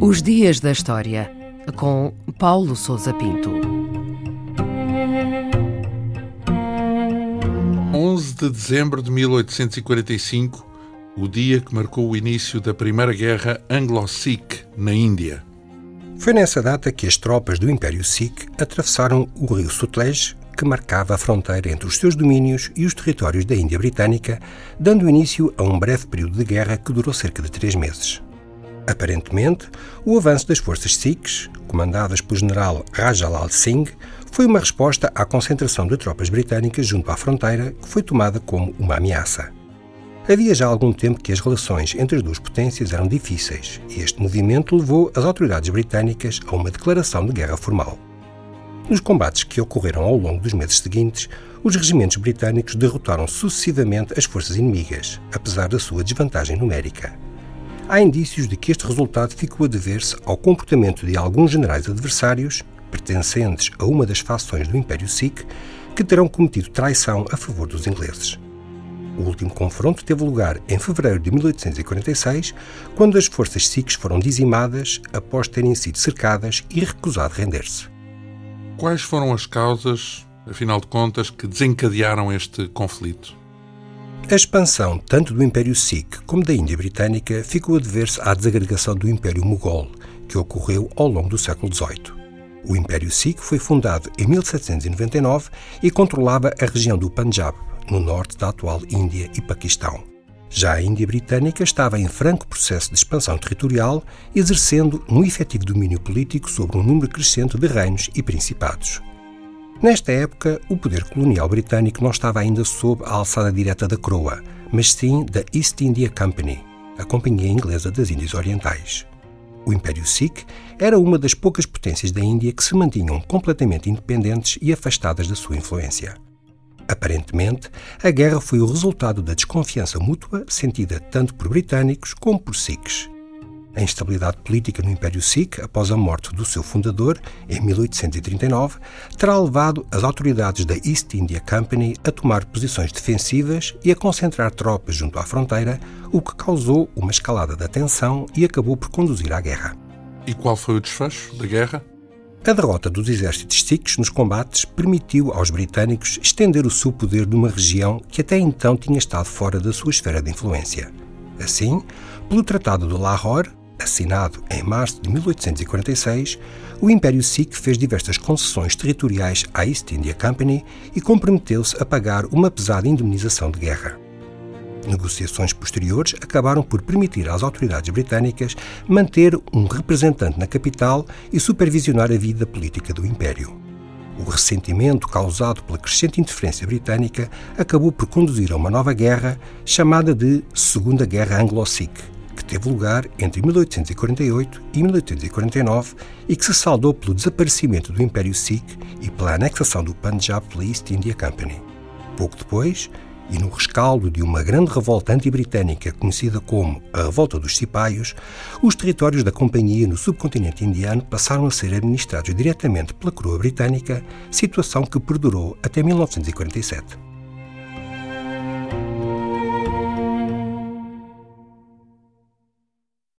Os Dias da História, com Paulo Souza Pinto. 11 de dezembro de 1845, o dia que marcou o início da Primeira Guerra Anglo-Sikh na Índia. Foi nessa data que as tropas do Império Sikh atravessaram o rio Sutlej, que marcava a fronteira entre os seus domínios e os territórios da Índia Britânica, dando início a um breve período de guerra que durou cerca de três meses. Aparentemente, o avanço das forças Sikhs, comandadas pelo general Rajalal Singh, foi uma resposta à concentração de tropas britânicas junto à fronteira, que foi tomada como uma ameaça. Havia já algum tempo que as relações entre as duas potências eram difíceis, e este movimento levou as autoridades britânicas a uma declaração de guerra formal. Nos combates que ocorreram ao longo dos meses seguintes, os regimentos britânicos derrotaram sucessivamente as forças inimigas, apesar da sua desvantagem numérica há indícios de que este resultado ficou a dever-se ao comportamento de alguns generais adversários, pertencentes a uma das fações do Império Sikh, que terão cometido traição a favor dos ingleses. O último confronto teve lugar em fevereiro de 1846, quando as forças Sikhs foram dizimadas após terem sido cercadas e recusado render-se. Quais foram as causas, afinal de contas, que desencadearam este conflito? A expansão tanto do Império Sikh como da Índia Britânica ficou a dever-se à desagregação do Império Mughal, que ocorreu ao longo do século XVIII. O Império Sikh foi fundado em 1799 e controlava a região do Punjab, no norte da atual Índia e Paquistão. Já a Índia Britânica estava em franco processo de expansão territorial, exercendo um efetivo domínio político sobre um número crescente de reinos e principados. Nesta época, o poder colonial britânico não estava ainda sob a alçada direta da coroa, mas sim da East India Company, a Companhia Inglesa das Índias Orientais. O Império Sikh era uma das poucas potências da Índia que se mantinham completamente independentes e afastadas da sua influência. Aparentemente, a guerra foi o resultado da desconfiança mútua sentida tanto por britânicos como por sikhs a instabilidade política no Império Sikh, após a morte do seu fundador, em 1839, terá levado as autoridades da East India Company a tomar posições defensivas e a concentrar tropas junto à fronteira, o que causou uma escalada da tensão e acabou por conduzir à guerra. E qual foi o desfecho da guerra? A derrota dos exércitos sikhs nos combates permitiu aos britânicos estender o seu poder numa região que até então tinha estado fora da sua esfera de influência. Assim, pelo Tratado de Lahore, assinado em março de 1846, o Império Sikh fez diversas concessões territoriais à East India Company e comprometeu-se a pagar uma pesada indemnização de guerra. Negociações posteriores acabaram por permitir às autoridades britânicas manter um representante na capital e supervisionar a vida política do Império. O ressentimento causado pela crescente interferência britânica acabou por conduzir a uma nova guerra, chamada de Segunda Guerra Anglo-Sikh, que teve lugar entre 1848 e 1849 e que se saldou pelo desaparecimento do Império Sikh e pela anexação do Punjab pela East India Company. Pouco depois, e no rescaldo de uma grande revolta anti-britânica conhecida como a Revolta dos Cipaios, os territórios da Companhia no subcontinente indiano passaram a ser administrados diretamente pela coroa britânica, situação que perdurou até 1947.